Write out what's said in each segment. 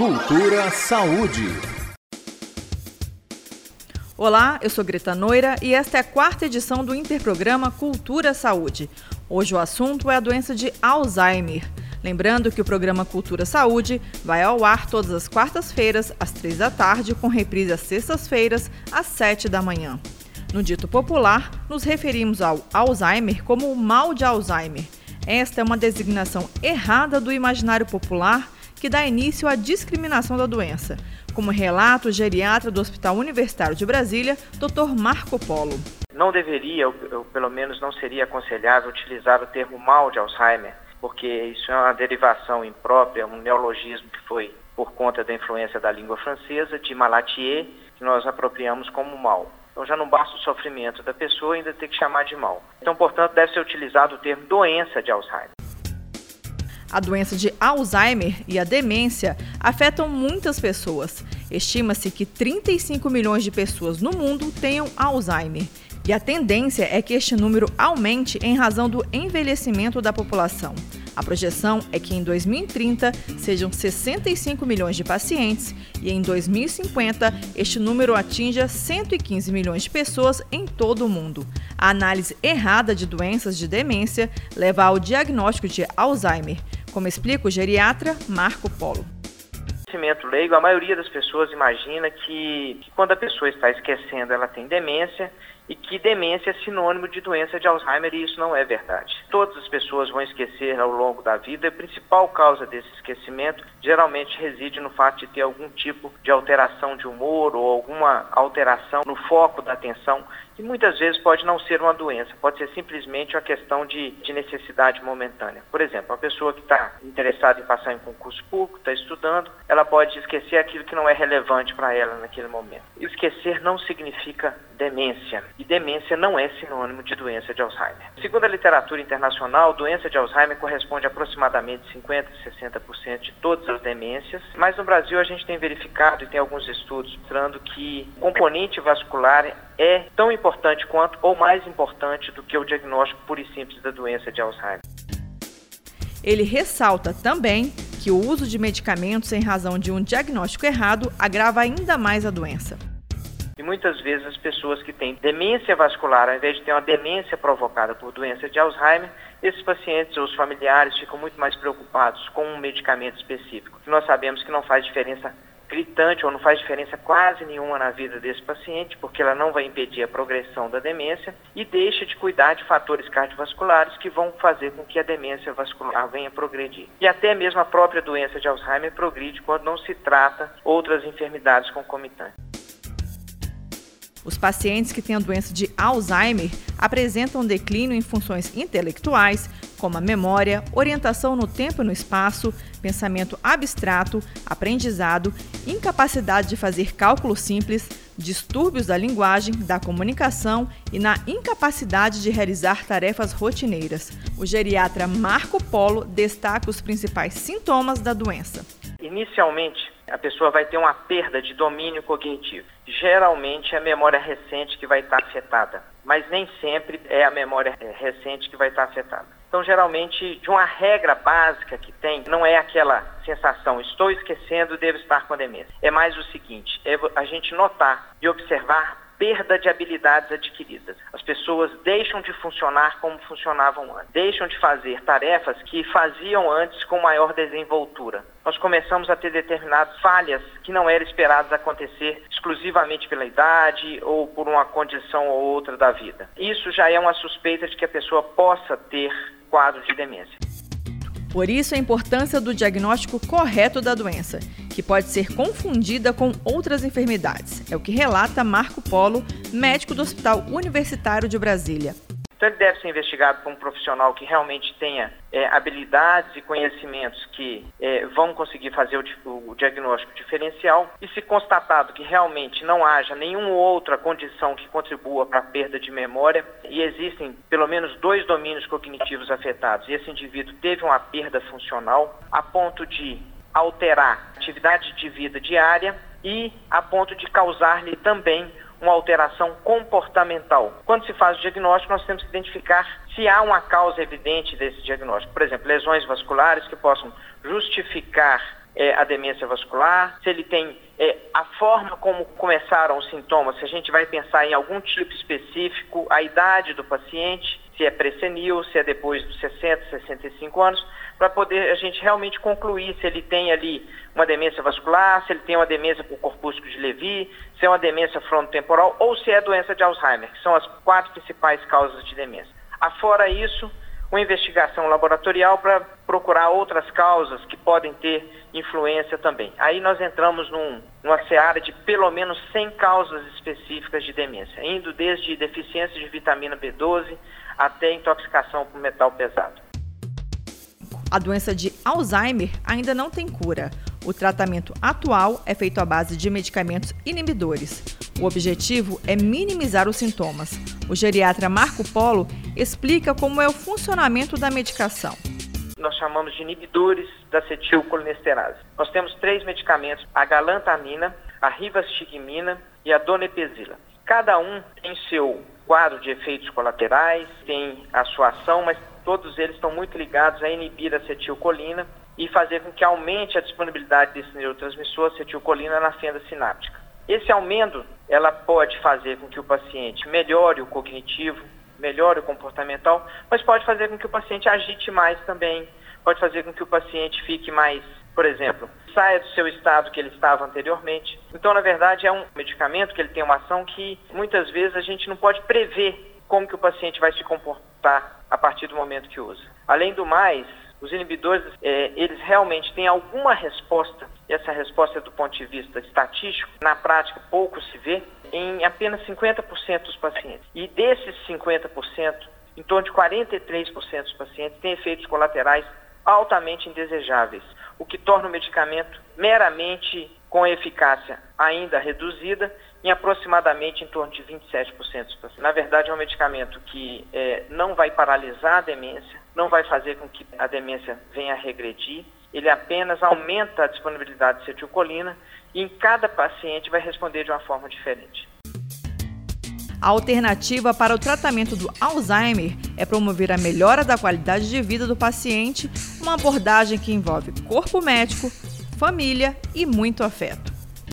Cultura Saúde. Olá, eu sou Greta Noira e esta é a quarta edição do Interprograma Cultura Saúde. Hoje o assunto é a doença de Alzheimer. Lembrando que o programa Cultura Saúde vai ao ar todas as quartas-feiras, às três da tarde, com reprise às sextas-feiras, às sete da manhã. No dito popular, nos referimos ao Alzheimer como o mal de Alzheimer. Esta é uma designação errada do imaginário popular que dá início à discriminação da doença, como relata o geriatra do Hospital Universitário de Brasília, Dr. Marco Polo. Não deveria, ou pelo menos não seria aconselhável utilizar o termo mal de Alzheimer, porque isso é uma derivação imprópria, um neologismo que foi por conta da influência da língua francesa, de malatier, que nós apropriamos como mal. Então já não basta o sofrimento da pessoa, ainda tem que chamar de mal. Então, portanto, deve ser utilizado o termo doença de Alzheimer. A doença de Alzheimer e a demência afetam muitas pessoas. Estima-se que 35 milhões de pessoas no mundo tenham Alzheimer. E a tendência é que este número aumente em razão do envelhecimento da população. A projeção é que em 2030 sejam 65 milhões de pacientes e em 2050 este número atinja 115 milhões de pessoas em todo o mundo. A análise errada de doenças de demência leva ao diagnóstico de Alzheimer, como explica o geriatra Marco Polo conhecimento leigo, a maioria das pessoas imagina que, que, quando a pessoa está esquecendo, ela tem demência e que demência é sinônimo de doença de Alzheimer e isso não é verdade. Todas as pessoas vão esquecer ao longo da vida. A principal causa desse esquecimento geralmente reside no fato de ter algum tipo de alteração de humor ou alguma alteração no foco da atenção e muitas vezes pode não ser uma doença, pode ser simplesmente uma questão de, de necessidade momentânea. Por exemplo, a pessoa que está interessada em passar em concurso público, está estudando, ela pode esquecer aquilo que não é relevante para ela naquele momento. Esquecer não significa demência, e demência não é sinônimo de doença de Alzheimer. Segundo a literatura internacional, doença de Alzheimer corresponde a aproximadamente 50% a 60% de todas as demências, mas no Brasil a gente tem verificado e tem alguns estudos mostrando que o componente vascular é tão importante quanto ou mais importante do que o diagnóstico puro e simples da doença de Alzheimer. Ele ressalta também que o uso de medicamentos em razão de um diagnóstico errado agrava ainda mais a doença. E muitas vezes as pessoas que têm demência vascular, ao invés de ter uma demência provocada por doença de Alzheimer, esses pacientes ou os familiares ficam muito mais preocupados com um medicamento específico. Nós sabemos que não faz diferença gritante ou não faz diferença quase nenhuma na vida desse paciente, porque ela não vai impedir a progressão da demência e deixa de cuidar de fatores cardiovasculares que vão fazer com que a demência vascular venha progredir. E até mesmo a própria doença de Alzheimer progride quando não se trata outras enfermidades concomitantes. Os pacientes que têm a doença de Alzheimer apresentam declínio em funções intelectuais, como a memória, orientação no tempo e no espaço, pensamento abstrato, aprendizado, incapacidade de fazer cálculos simples, distúrbios da linguagem, da comunicação e na incapacidade de realizar tarefas rotineiras. O geriatra Marco Polo destaca os principais sintomas da doença. Inicialmente, a pessoa vai ter uma perda de domínio cognitivo. Geralmente é a memória recente que vai estar afetada, mas nem sempre é a memória recente que vai estar afetada. Então, geralmente, de uma regra básica que tem, não é aquela sensação, estou esquecendo, devo estar com a demência. É mais o seguinte, é a gente notar e observar perda de habilidades adquiridas. As pessoas deixam de funcionar como funcionavam antes, deixam de fazer tarefas que faziam antes com maior desenvoltura. Nós começamos a ter determinadas falhas que não eram esperadas acontecer exclusivamente pela idade ou por uma condição ou outra da vida. Isso já é uma suspeita de que a pessoa possa ter quadro de demência. Por isso, a importância do diagnóstico correto da doença, que pode ser confundida com outras enfermidades. É o que relata Marco Polo, médico do Hospital Universitário de Brasília. Então ele deve ser investigado por um profissional que realmente tenha é, habilidades e conhecimentos que é, vão conseguir fazer o, o, diagnóstico diferencial. E se constatado que realmente não haja nenhuma outra condição que contribua para a perda de memória e existem pelo menos dois domínios cognitivos afetados e esse indivíduo teve uma perda funcional a ponto de alterar a atividade de vida diária e a ponto de causar-lhe também uma alteração comportamental. Quando se faz o diagnóstico, nós temos que identificar se há uma causa evidente desse diagnóstico. Por exemplo, lesões vasculares que possam justificar é, a demência vascular, se ele tem é, a forma como começaram os sintomas, se a gente vai pensar em algum tipo específico, a idade do paciente, se é pré-senil, se é depois dos 60, 65 anos, para poder a gente realmente concluir se ele tem ali uma demência vascular, se ele tem uma demência por corpúsculo de Levy, se é uma demência frontotemporal ou se é doença de Alzheimer, que são as quatro principais causas de demência. Afora isso, uma investigação laboratorial para procurar outras causas que podem ter influência também. Aí nós entramos num, numa seara de pelo menos 100 causas específicas de demência, indo desde deficiência de vitamina B12 até intoxicação por metal pesado. A doença de Alzheimer ainda não tem cura. O tratamento atual é feito à base de medicamentos inibidores. O objetivo é minimizar os sintomas. O geriatra Marco Polo explica como é o funcionamento da medicação. Nós chamamos de inibidores da acetilcolinesterase. Nós temos três medicamentos: a galantamina, a rivastigmina e a donepezila. Cada um tem seu quadro de efeitos colaterais, tem a sua ação, mas todos eles estão muito ligados a inibir a acetilcolina e fazer com que aumente a disponibilidade desse neurotransmissor acetilcolina na fenda sináptica. Esse aumento, ela pode fazer com que o paciente melhore o cognitivo, melhore o comportamental, mas pode fazer com que o paciente agite mais também, pode fazer com que o paciente fique mais, por exemplo, saia do seu estado que ele estava anteriormente. Então, na verdade, é um medicamento que ele tem uma ação que muitas vezes a gente não pode prever como que o paciente vai se comportar a partir do momento que usa. Além do mais, os inibidores, é, eles realmente têm alguma resposta, e essa resposta é do ponto de vista estatístico, na prática pouco se vê, em apenas 50% dos pacientes. E desses 50%, em torno de 43% dos pacientes têm efeitos colaterais altamente indesejáveis, o que torna o medicamento meramente com eficácia ainda reduzida em aproximadamente em torno de 27% dos pacientes. Na verdade, é um medicamento que é, não vai paralisar a demência, não vai fazer com que a demência venha a regredir, ele apenas aumenta a disponibilidade de acetilcolina e em cada paciente vai responder de uma forma diferente. A alternativa para o tratamento do Alzheimer é promover a melhora da qualidade de vida do paciente, uma abordagem que envolve corpo médico, família e muito afeto.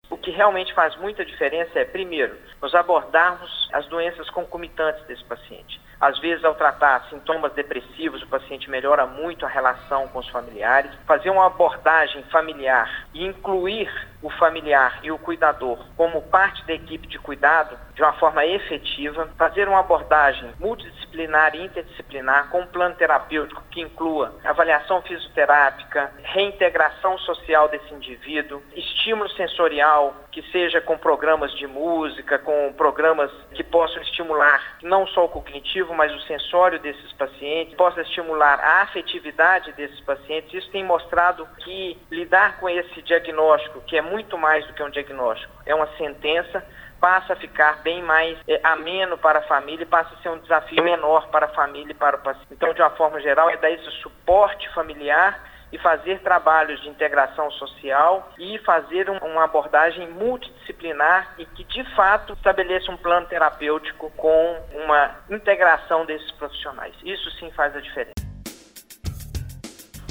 O que realmente faz muita diferença é, primeiro, nós abordarmos as doenças concomitantes desse paciente. Às vezes, ao tratar sintomas depressivos, o paciente melhora muito a relação com os familiares. Fazer uma abordagem familiar e incluir o familiar e o cuidador como parte da equipe de cuidado de uma forma efetiva, fazer uma abordagem multidisciplinar e interdisciplinar com um plano terapêutico que inclua avaliação fisioterápica, reintegração social desse indivíduo, estímulo sensorial, que seja com programas de música, com programas que possam estimular não só o cognitivo, mas o sensório desses pacientes, possa estimular a afetividade desses pacientes. Isso tem mostrado que lidar com esse diagnóstico, que é muito mais do que um diagnóstico, é uma sentença, passa a ficar bem mais é, ameno para a família e passa a ser um desafio menor para a família e para o paciente. Então, de uma forma geral, é dar esse suporte familiar e fazer trabalhos de integração social e fazer um, uma abordagem multidisciplinar e que, de fato, estabeleça um plano terapêutico com uma integração desses profissionais. Isso sim faz a diferença.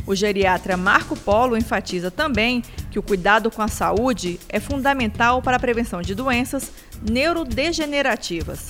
O geriatra Marco Polo enfatiza também que o cuidado com a saúde é fundamental para a prevenção de doenças neurodegenerativas.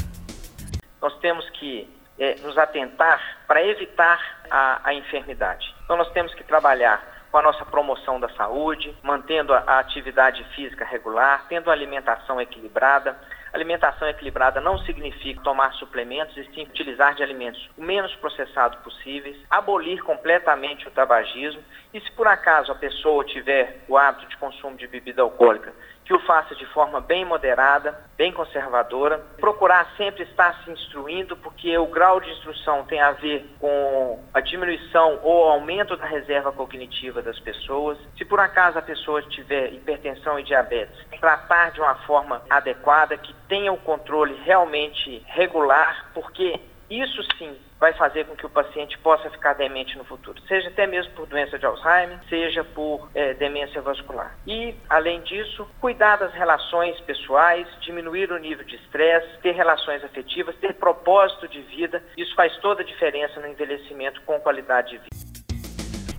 Nós temos que é, nos atentar para evitar a, a enfermidade. Então, nós temos que trabalhar com a nossa promoção da saúde, mantendo a, a atividade física regular, tendo uma alimentação equilibrada, Alimentação equilibrada não significa tomar suplementos e sim utilizar de alimentos o menos processados possíveis, abolir completamente o tabagismo e se por acaso a pessoa tiver o hábito de consumo de bebida alcoólica, que o faça de forma bem moderada, bem conservadora, procurar sempre estar se instruindo, porque o grau de instrução tem a ver com a diminuição ou aumento da reserva cognitiva das pessoas. Se por acaso a pessoa tiver hipertensão e diabetes, tratar de uma forma adequada, que tenha o controle realmente regular, porque isso sim vai fazer com que o paciente possa ficar demente no futuro, seja até mesmo por doença de Alzheimer, seja por é, demência vascular. E, além disso, cuidar das relações pessoais, diminuir o nível de estresse, ter relações afetivas, ter propósito de vida, isso faz toda a diferença no envelhecimento com qualidade de vida.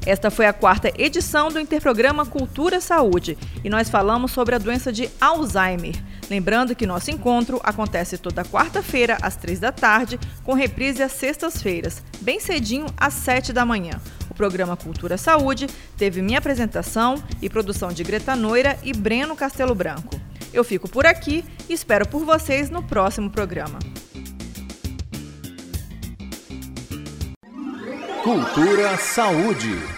Esta foi a quarta edição do Interprograma Cultura Saúde e nós falamos sobre a doença de Alzheimer. Lembrando que nosso encontro acontece toda quarta-feira, às três da tarde, com reprise às sextas-feiras, bem cedinho, às sete da manhã. O programa Cultura Saúde teve minha apresentação e produção de Greta Noira e Breno Castelo Branco. Eu fico por aqui e espero por vocês no próximo programa. Cultura Saúde.